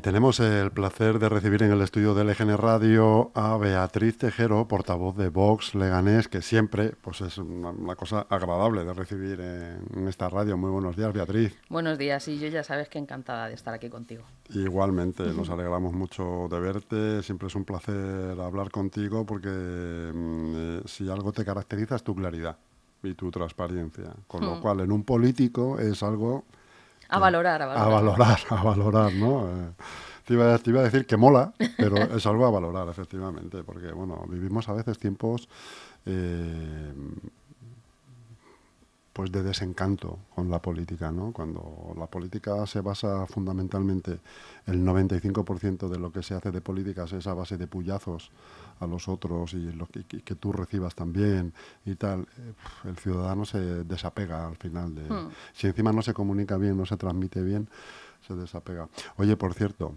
Y tenemos el placer de recibir en el estudio de LGN Radio a Beatriz Tejero, portavoz de Vox Leganés, que siempre pues es una, cosa agradable de recibir en, esta radio. Muy buenos días, Beatriz. Buenos días, y yo ya sabes que encantada de estar aquí contigo. Igualmente, nos alegramos mucho de verte. Siempre es un placer hablar contigo porque mm, eh, si algo te caracteriza es tu claridad y tu transparencia. Con lo hmm. cual, en un político es algo a valorar, a valorar. A valorar, a valorar, ¿no? Eh, te, iba, a decir que mola, pero es algo a valorar, efectivamente, porque, bueno, vivimos a veces tiempos eh, pues de desencanto con la política, ¿no? Cuando la política se basa fundamentalmente, el 95% de lo que se hace de políticas es a base de puyazos a los otros y, lo que, que, tú recibas también y tal, el ciudadano se desapega al final. De, hmm. Si encima no se comunica bien, no se transmite bien, se desapega. Oye, por cierto,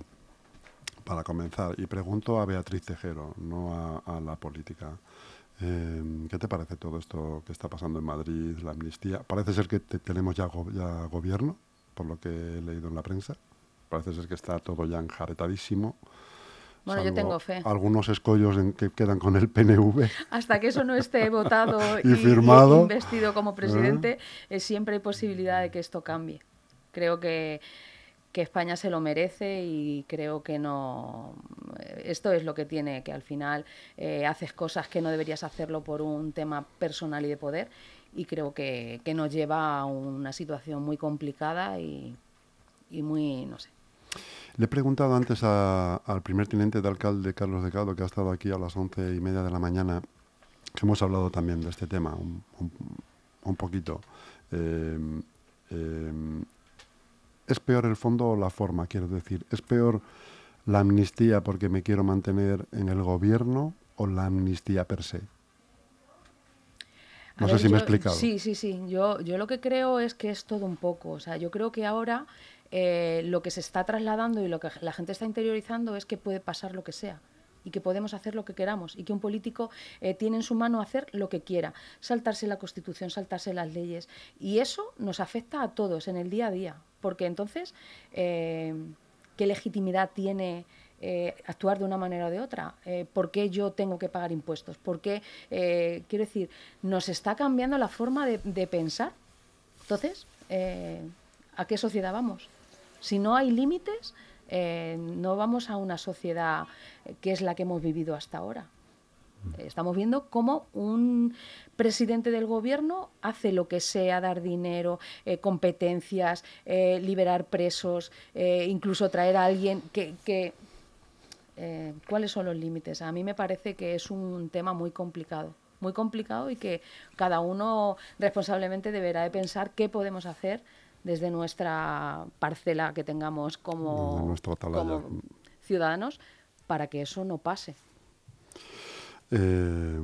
para comenzar, y pregunto a Beatriz Tejero, no a la política. Em, ¿Qué te parece todo esto que está pasando en Madrid, la amnistía? Parece ser que tenemos ya, gobierno, por lo que he leído en la prensa. Parece ser que está todo ya enjaretadísimo. Bueno, yo tengo fe. Algunos escollos en que quedan con el PNV. Hasta que eso no esté votado y, firmado. investido como presidente, ¿Eh? siempre hay posibilidad de que esto cambie. Creo que que España se lo merece y creo que no. Esto es lo que tiene, que al final eh, haces cosas que no deberías hacerlo por un tema personal y de poder y creo que, nos lleva a una situación muy complicada y, muy, no sé. Le he preguntado antes al primer teniente de alcalde, Carlos Decado, que ha estado aquí a las once y media de la mañana, que hemos hablado también de este tema un, poquito. Eh, eh, ¿Es peor el fondo o la forma, quiero decir? ¿Es peor la amnistía porque me quiero mantener en el gobierno o la amnistía per se? No sé si me he explicado. Sí, sí, sí. Yo, yo lo que creo es que es todo un poco. O sea, yo creo que ahora eh, lo que se está trasladando y lo que la gente está interiorizando es que puede pasar lo que sea y que podemos hacer lo que queramos y que un político eh, tiene en su mano hacer lo que quiera, saltarse la Constitución, saltarse las leyes. Y eso nos afecta a todos en el día a día porque entonces, eh, ¿qué legitimidad tiene eh, actuar de una manera o de otra? Eh, ¿Por qué yo tengo que pagar impuestos? ¿Por qué, quiero decir, nos está cambiando la forma de, pensar? Entonces, ¿a qué sociedad vamos? Si no hay límites, no vamos a una sociedad que es la que hemos vivido hasta ahora. Estamos viendo cómo un presidente del gobierno hace lo que sea, dar dinero, eh, competencias, eh, liberar presos, eh, incluso traer a alguien que... ¿Cuáles son los límites? A mí me parece que es un tema muy complicado, muy complicado y que cada uno responsablemente deberá de pensar qué podemos hacer desde nuestra parcela que tengamos como, como ciudadanos para que eso no pase. Eh,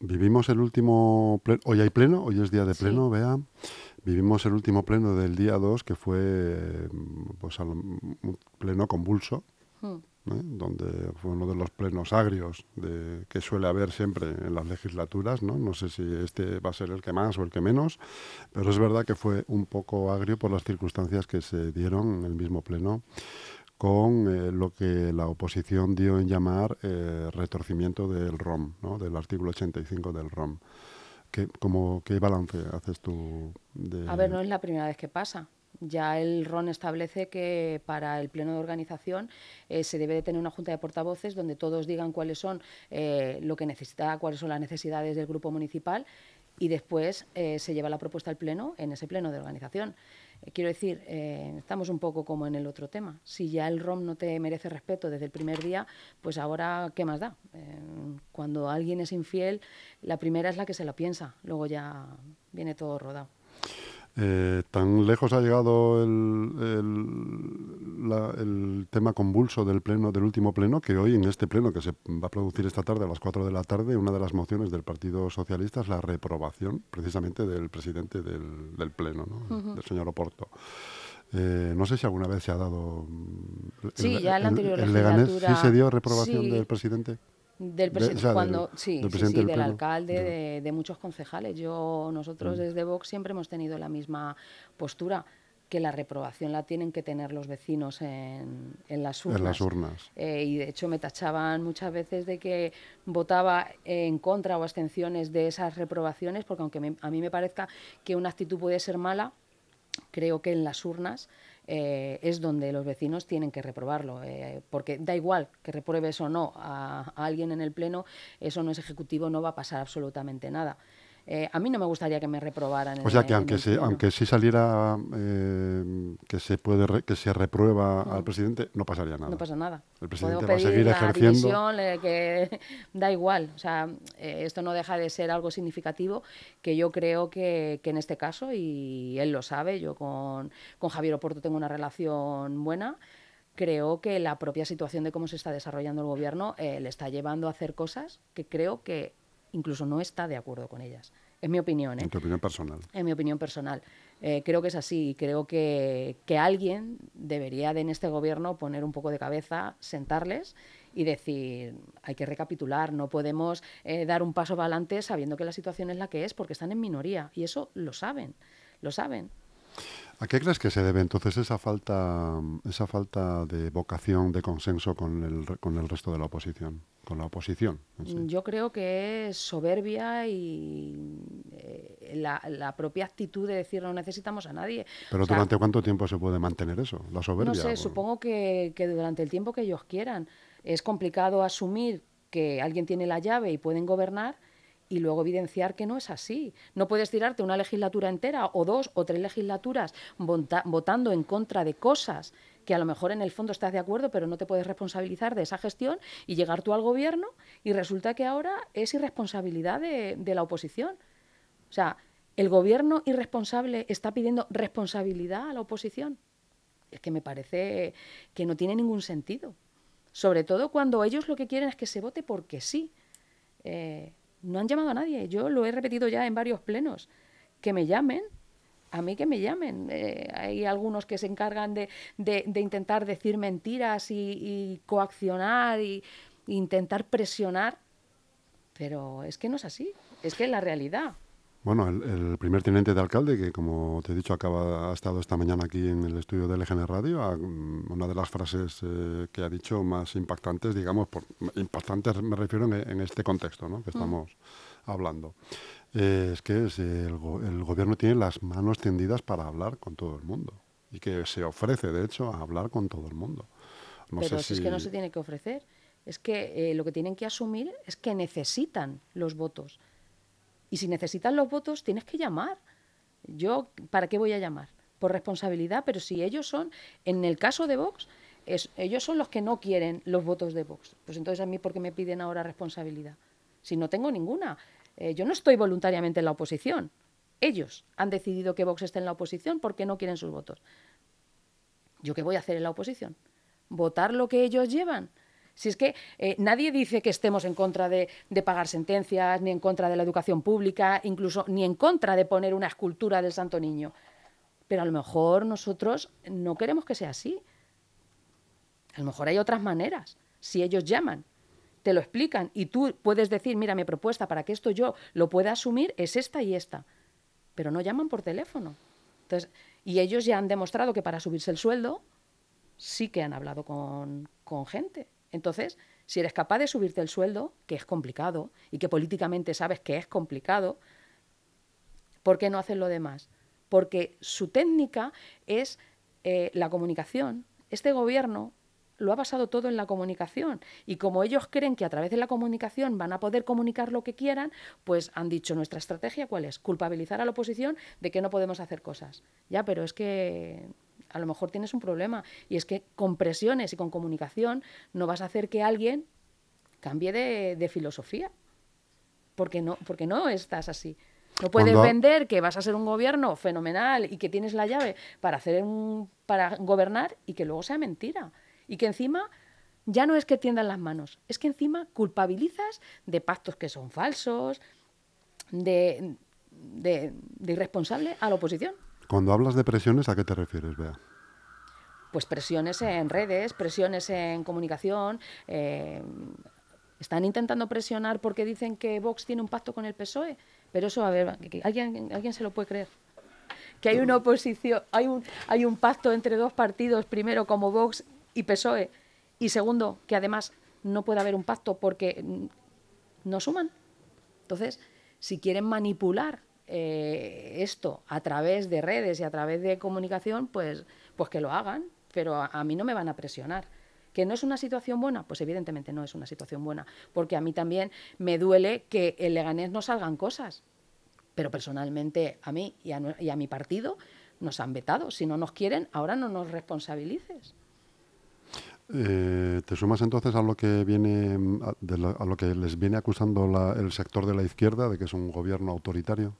vivimos el último pleno, hoy hay pleno, hoy es día de pleno, vea. Vivimos el último pleno del día 2, que fue pues, un pleno convulso, hmm. ¿eh? donde fue uno de los plenos agrios de, que suele haber siempre en las legislaturas. ¿no? no sé si este va a ser el que más o el que menos, pero es verdad que fue un poco agrio por las circunstancias que se dieron en el mismo pleno con eh, lo que la oposición dio en llamar eh, retorcimiento del ROM, ¿no? del artículo 85 del ROM. ¿Qué, como, ¿Qué balance haces tú? De... A ver, no es la primera vez que pasa. Ya el RON establece que para el pleno de organización eh, se debe de tener una junta de portavoces donde todos digan cuáles son lo que necesita, cuáles son las necesidades del grupo municipal y después se lleva la propuesta al pleno en ese pleno de organización. Eh, quiero decir, eh, estamos un poco como en el otro tema. Si ya el ROM no te merece respeto desde el primer día, pues ahora, ¿qué más da? Eh, cuando alguien es infiel, la primera es la que se la piensa, luego ya viene todo rodado. Eh, tan lejos ha llegado el, tema convulso del pleno, del último pleno, que hoy en este pleno que se va a producir esta tarde a las 4 de la tarde, una de las mociones del Partido Socialista es la reprobación precisamente del presidente del, pleno, del señor Oporto. Eh, no sé si alguna vez se ha dado. Sí, ya en la anterior legislatura. ¿Sí se dio reprobación del presidente? Del presidente, cuando, sí, del, sí, del, alcalde, de, muchos concejales. Yo, nosotros mm. desde Vox siempre hemos tenido la misma postura. que la reprobación la tienen que tener los vecinos en, las urnas. En las urnas. Eh, y de hecho me tachaban muchas veces de que votaba en contra o abstenciones de esas reprobaciones, porque aunque a mí me parezca que una actitud puede ser mala, creo que en las urnas eh, es donde los vecinos tienen que reprobarlo, eh, porque da igual que repruebes o no a, a, alguien en el Pleno, eso no es ejecutivo, no va a pasar absolutamente nada. Eh, a mí no me gustaría que me reprobaran. O sea, que aunque, se, aunque sí saliera eh, que se puede que se reprueba al presidente, no pasaría nada. No pasa nada. El presidente va a seguir ejerciendo. que da igual. O sea, eh, esto no deja de ser algo significativo que yo creo que, que, en este caso, y él lo sabe, yo con, con Javier Oporto tengo una relación buena creo que la propia situación de cómo se está desarrollando el gobierno le está llevando a hacer cosas que creo que incluso no está de acuerdo con ellas. Es mi opinión. ¿eh? En tu opinión personal. En mi opinión personal. Eh, creo que es así. Creo que, que, alguien debería de en este gobierno poner un poco de cabeza, sentarles y decir, hay que recapitular, no podemos eh, dar un paso para adelante sabiendo que la situación es la que es, porque están en minoría. Y eso lo saben, lo saben. ¿A qué crees que se debe entonces esa falta, esa falta de vocación, de consenso con el, con el resto de la oposición? Con la oposición. Yo creo que es soberbia y eh, la, propia actitud de decir no necesitamos a nadie. Pero ¿durante cuánto tiempo se puede mantener eso? La soberbia. No sé, supongo que, que durante el tiempo que ellos quieran. Es complicado asumir que alguien tiene la llave y pueden gobernar y luego evidenciar que no es así. No puedes tirarte una legislatura entera o dos o tres legislaturas votando en contra de cosas que a lo mejor en el fondo estás de acuerdo, pero no te puedes responsabilizar de esa gestión y llegar tú al gobierno y resulta que ahora es irresponsabilidad de, la oposición. O sea, el gobierno irresponsable está pidiendo responsabilidad a la oposición. Es que me parece que no tiene ningún sentido. Sobre todo cuando ellos lo que quieren es que se vote porque sí. Eh, no han llamado a nadie. Yo lo he repetido ya en varios plenos. Que me llamen, a mí que me llamen. Eh, hay algunos que se encargan de, intentar decir mentiras y, coaccionar y, intentar presionar, pero es que no es así, es que es la realidad. Bueno, el, primer teniente de alcalde, que como te he dicho, acaba, ha estado esta mañana aquí en el estudio de LGN Radio, mm, una de las frases eh, que ha dicho más impactantes, digamos, por, impactantes me refiero en, este contexto ¿no? que mm. estamos hablando, eh, es que el, gobierno tiene las manos tendidas para hablar con todo el mundo y que se ofrece, de hecho, a hablar con todo el mundo. Pero si... es que no se tiene que ofrecer, es que eh, lo que tienen que asumir es que necesitan los votos y si necesitas los votos, tienes que llamar. Yo, ¿para qué voy a llamar? Por responsabilidad, pero si ellos son, en el caso de Vox, ellos son los que no quieren los votos de Vox. Pues entonces a mí, ¿por qué me piden ahora responsabilidad? Si no tengo ninguna. Eh, yo no estoy voluntariamente en la oposición. Ellos han decidido que Vox esté en la oposición porque no quieren sus votos. ¿Yo qué voy a hacer en la oposición? ¿Votar lo que ellos llevan? Si es que eh, nadie dice que estemos en contra de, pagar sentencias, ni en contra de la educación pública, incluso ni en contra de poner una escultura del Santo Niño. Pero a lo mejor nosotros no queremos que sea así. A lo mejor hay otras maneras. Si ellos llaman, te lo explican y tú puedes decir, mira, mi propuesta para que esto yo lo pueda asumir es esta y esta. Pero no llaman por teléfono. Entonces, y ellos ya han demostrado que para subirse el sueldo sí que han hablado con, con gente. Entonces, si eres capaz de subirte el sueldo, que es complicado, y que políticamente sabes que es complicado, ¿por qué no haces lo demás? Porque su técnica es eh, la comunicación. Este gobierno lo ha basado todo en la comunicación. Y como ellos creen que a través de la comunicación van a poder comunicar lo que quieran, pues han dicho, nuestra estrategia cuál es? Culpabilizar a la oposición de que no podemos hacer cosas. Ya, pero es que a lo mejor tienes un problema. Y es que con presiones y con comunicación no vas a hacer que alguien cambie de, filosofía. Porque no, porque no estás así. No puedes vender que vas a ser un gobierno fenomenal y que tienes la llave para hacer un, para gobernar y que luego sea mentira. Y que encima ya no es que tiendan las manos, es que encima culpabilizas de pactos que son falsos, de, de, de irresponsable a la oposición. Cuando hablas de presiones, ¿a qué te refieres, Bea? Pues presiones en redes, presiones en comunicación. Eh, están intentando presionar porque dicen que Vox tiene un pacto con el PSOE. Pero eso, a ver, ¿alguien, ¿alguien se lo puede creer? que hay una oposición, hay un, hay un pacto entre dos partidos, primero como Vox y PSOE, y segundo, que además no puede haber un pacto porque no suman. Entonces, si quieren manipular eh, esto a través de redes y a través de comunicación, pues, pues que lo hagan, pero a, mí no me van a presionar. ¿Que no es una situación buena? Pues evidentemente no es una situación buena, porque a mí también me duele que en Leganés no salgan cosas, pero personalmente a mí y a, y a mi partido nos han vetado. Si no nos quieren, ahora no nos responsabilices. Eh, ¿Te sumas entonces a lo que viene a, lo que les viene acusando el sector de la izquierda de que es un gobierno autoritario?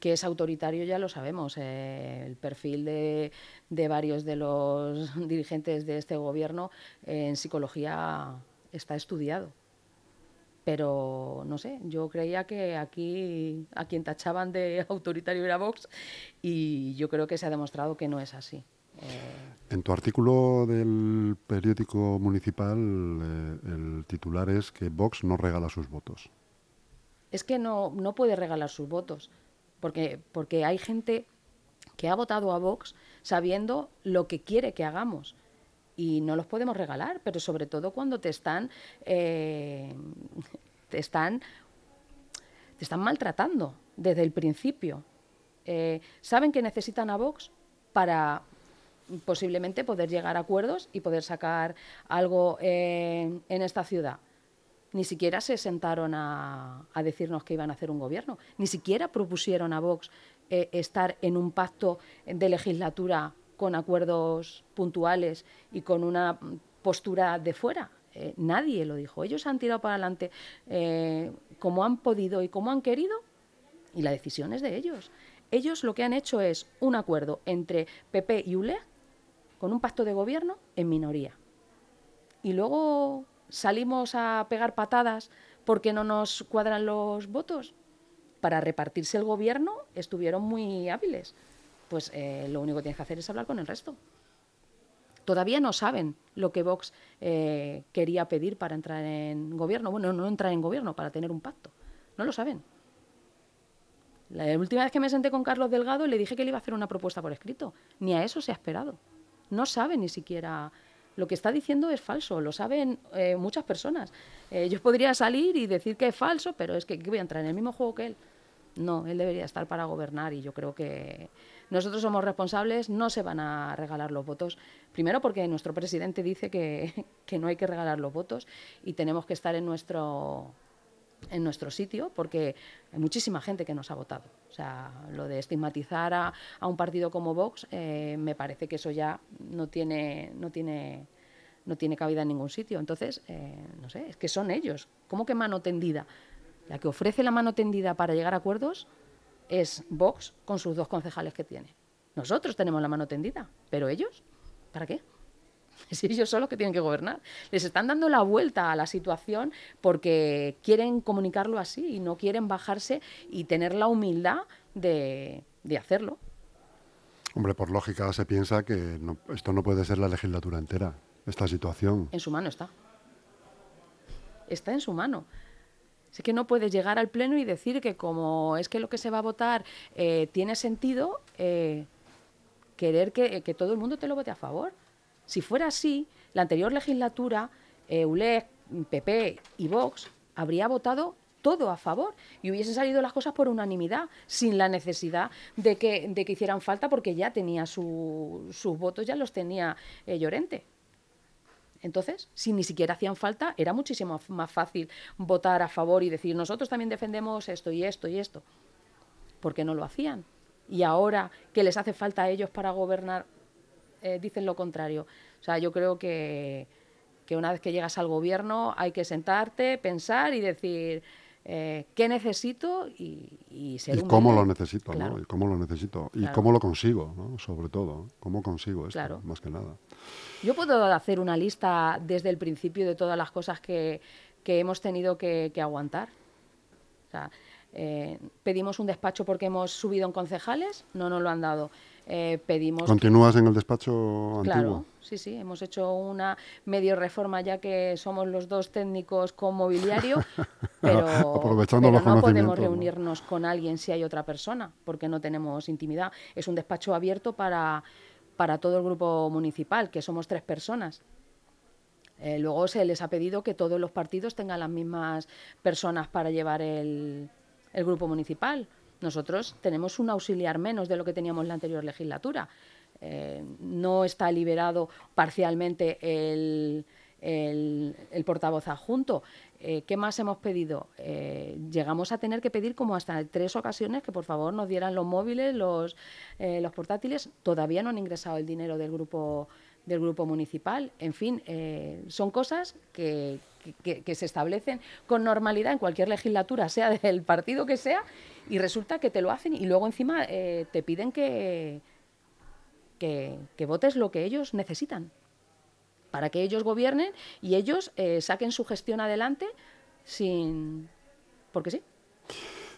Que es autoritario ya lo sabemos. Eh, el perfil de, varios de los dirigentes de este gobierno en psicología está estudiado. Pero no sé, yo creía que aquí a quien tachaban de autoritario era Vox y yo creo que se ha demostrado que no es así. Eh, en tu artículo del periódico municipal, eh, el titular es que Vox no regala sus votos. Es que no, no puede regalar sus votos, porque, porque hay gente que ha votado a Vox sabiendo lo que quiere que hagamos y no los podemos regalar, pero sobre todo cuando te están, eh, te están, te están maltratando desde el principio. saben que necesitan a Vox para posiblemente poder llegar a acuerdos y poder sacar algo en esta ciudad. Ni siquiera se sentaron a, decirnos que iban a hacer un gobierno. Ni siquiera propusieron a Vox eh, estar en un pacto de legislatura con acuerdos puntuales y con una postura de fuera. Eh, nadie lo dijo. Ellos han tirado para adelante eh, como han podido y como han querido y la decisión es de ellos. Ellos lo que han hecho es un acuerdo entre PP y ULE con un pacto de gobierno en minoría. Y luego salimos a pegar patadas porque no nos cuadran los votos. Para repartirse el gobierno estuvieron muy hábiles. Pues eh, lo único que tienes que hacer es hablar con el resto. Todavía no saben lo que Vox eh, quería pedir para entrar en gobierno. Bueno, no entrar en gobierno, para tener un pacto. No lo saben. La última vez que me senté con Carlos Delgado le dije que le iba a hacer una propuesta por escrito. Ni a eso se ha esperado no sabe ni siquiera lo que está diciendo es falso, lo saben eh, muchas personas. Eh, yo podría salir y decir que es falso, pero es que voy a entrar en el mismo juego que él. No, él debería estar para gobernar y yo creo que nosotros somos responsables, no se van a regalar los votos. Primero porque nuestro presidente dice que, que no hay que regalar los votos y tenemos que estar en nuestro en nuestro sitio, porque hay muchísima gente que nos ha votado. O sea, lo de estigmatizar a, un partido como Vox, eh, me parece que eso ya no tiene, no tiene, no tiene cabida en ningún sitio. Entonces, eh, no sé, es que son ellos. ¿Cómo que mano tendida? La que ofrece la mano tendida para llegar a acuerdos es Vox con sus dos concejales que tiene. Nosotros tenemos la mano tendida, pero ellos, ¿para qué? Es ellos son los que tienen que gobernar. Les están dando la vuelta a la situación porque quieren comunicarlo así y no quieren bajarse y tener la humildad de, hacerlo. Hombre, por lógica se piensa que esto no puede ser la legislatura entera, esta situación. En su mano está. Está en su mano. Es que no puedes llegar al Pleno y decir que como es que lo que se va a votar eh, tiene sentido, eh, querer que, que todo el mundo te lo vote a favor. Si fuera así, la anterior legislatura, eh, PP y Vox habría votado todo a favor y hubiesen salido las cosas por unanimidad, sin la necesidad de que, de que hicieran falta porque ya tenía sus votos, ya los tenía eh, Llorente. Entonces, si ni siquiera hacían falta, era muchísimo más fácil votar a favor y decir, nosotros también defendemos esto y esto y esto. ¿Por qué no lo hacían? Y ahora que les hace falta a ellos para gobernar, eh, dicen lo contrario. O sea, yo creo que, que, una vez que llegas al gobierno hay que sentarte, pensar y decir eh, qué necesito y, y ser y cómo lo necesito, ¿no? Y cómo lo necesito y cómo lo consigo, ¿no? Sobre todo, cómo consigo esto, más que nada. Yo puedo hacer una lista desde el principio de todas las cosas que, que hemos tenido que, que aguantar. O sea, eh, pedimos un despacho porque hemos subido en concejales, no nos lo han dado. Eh, pedimos... ¿Continúas en el despacho claro, antiguo? sí, sí, hemos hecho una medio reforma ya que somos los dos técnicos con mobiliario, pero, Aprovechando los no podemos reunirnos con alguien si hay otra persona, porque no tenemos intimidad. Es un despacho abierto para, para todo el grupo municipal, que somos tres personas. Eh, luego se les ha pedido que todos los partidos tengan las mismas personas para llevar el, el grupo municipal. Nosotros tenemos un auxiliar menos de lo que teníamos la anterior legislatura. Eh, no está liberado parcialmente el, el- portavoz adjunto. Eh, ¿Qué más hemos pedido? Eh, llegamos a tener que pedir como hasta tres ocasiones que por favor nos dieran los móviles, los, los portátiles. Todavía no han ingresado el dinero del grupo del grupo municipal. En fin, eh, son cosas que, que- se establecen con normalidad en cualquier legislatura, sea del partido que sea, y resulta que te lo hacen y luego encima eh, te piden que, que, que votes lo que ellos necesitan para que ellos gobiernen y ellos eh, saquen su gestión adelante sin... porque sí.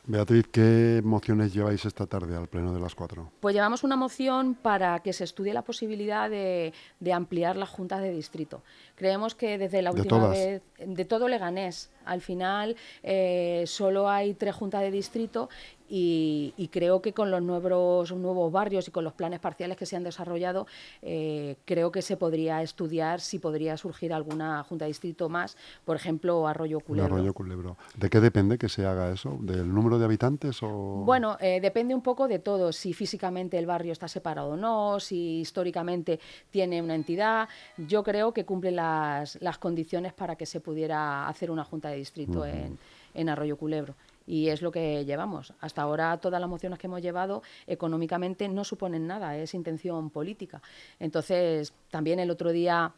Beatriz, ¿qué mociones lleváis esta tarde al pleno de las cuatro? Pues llevamos una moción para que se estudie la posibilidad de, de ampliar las juntas de distrito. Creemos que desde la ¿De última todas? vez, de todo Leganés, al final eh, solo hay tres juntas de distrito y, y creo que con los nuevos, nuevos barrios y con los planes parciales que se han desarrollado, eh, creo que se podría estudiar si podría surgir alguna junta de distrito más, por ejemplo, Arroyo Culebro. Arroyo Culebro. ¿De qué depende que se haga eso? ¿Del número de habitantes o...? Bueno, eh, depende un poco de todo, si físicamente el barrio está separado o no, si históricamente tiene una entidad. Yo creo que cumple las, las condiciones para que se pudiera hacer una junta de distrito en, en Arroyo Culebro. Y es lo que llevamos. Hasta ahora todas las mociones que hemos llevado económicamente no suponen nada, es intención política. Entonces, también el otro día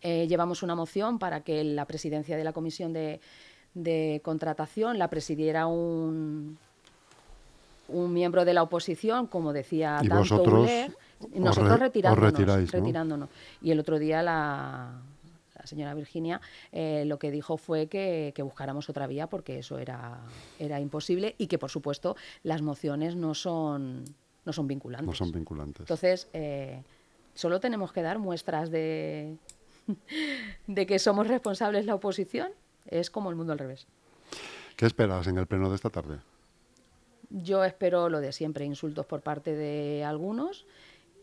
eh, llevamos una moción para que la presidencia de la comisión de, de contratación la presidiera un, un miembro de la oposición, como decía Y tanto vosotros Uler, y os nosotros os retiráis, ¿no? retirándonos. Y el otro día la señora Virginia eh, lo que dijo fue que, que buscáramos otra vía porque eso era, era imposible y que, por supuesto, las mociones no son, no son vinculantes. No son vinculantes. Entonces, eh, solo tenemos que dar muestras de, de que somos responsables la oposición. Es como el mundo al revés. ¿Qué esperas en el pleno de esta tarde? Yo espero lo de siempre, insultos por parte de algunos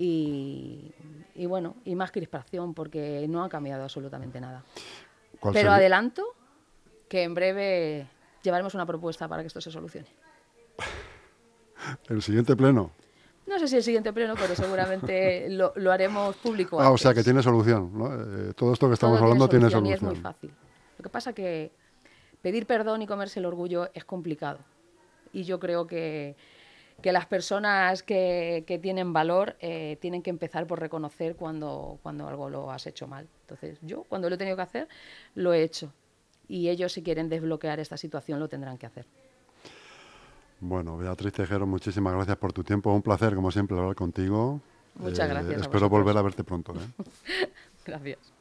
y, y bueno, y más crispación porque no ha cambiado absolutamente nada. ¿Cuál Pero sería- adelanto que en breve llevaremos una propuesta para que esto se solucione. ¿El siguiente pleno? No sé si el siguiente pleno, pero seguramente lo, lo haremos público. Ah, o sea, que antes. tiene solución. ¿no? Eh, todo esto que estamos Todo hablando tiene solución. Y es muy fácil. Lo que pasa que pedir perdón y comerse el orgullo es complicado. Y yo creo que, que las personas que, que tienen valor eh, tienen que empezar por reconocer cuando, cuando algo lo has hecho mal. Entonces, yo, cuando lo he tenido que hacer, lo he hecho. Y ellos, si quieren desbloquear esta situación, lo tendrán que hacer. Bueno, Beatriz Tejero, muchísimas gracias por tu tiempo. Un placer, como siempre, hablar contigo. Muchas Eh, gracias Espero volver a verte pronto. ¿eh? Gracias.